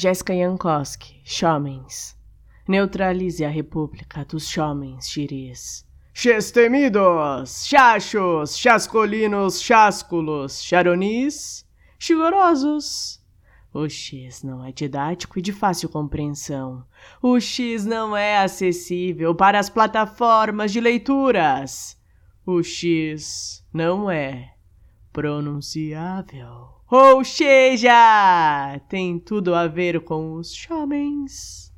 Jéssica Jankowski, Chomens. Neutralize a república dos Chomens, Xiris. Chestemidos, chachos, chascolinos, chásculos, charonis, chigorosos. O X não é didático e de fácil compreensão. O X não é acessível para as plataformas de leituras. O X não é pronunciável. Ou seja, tem tudo a ver com os homens.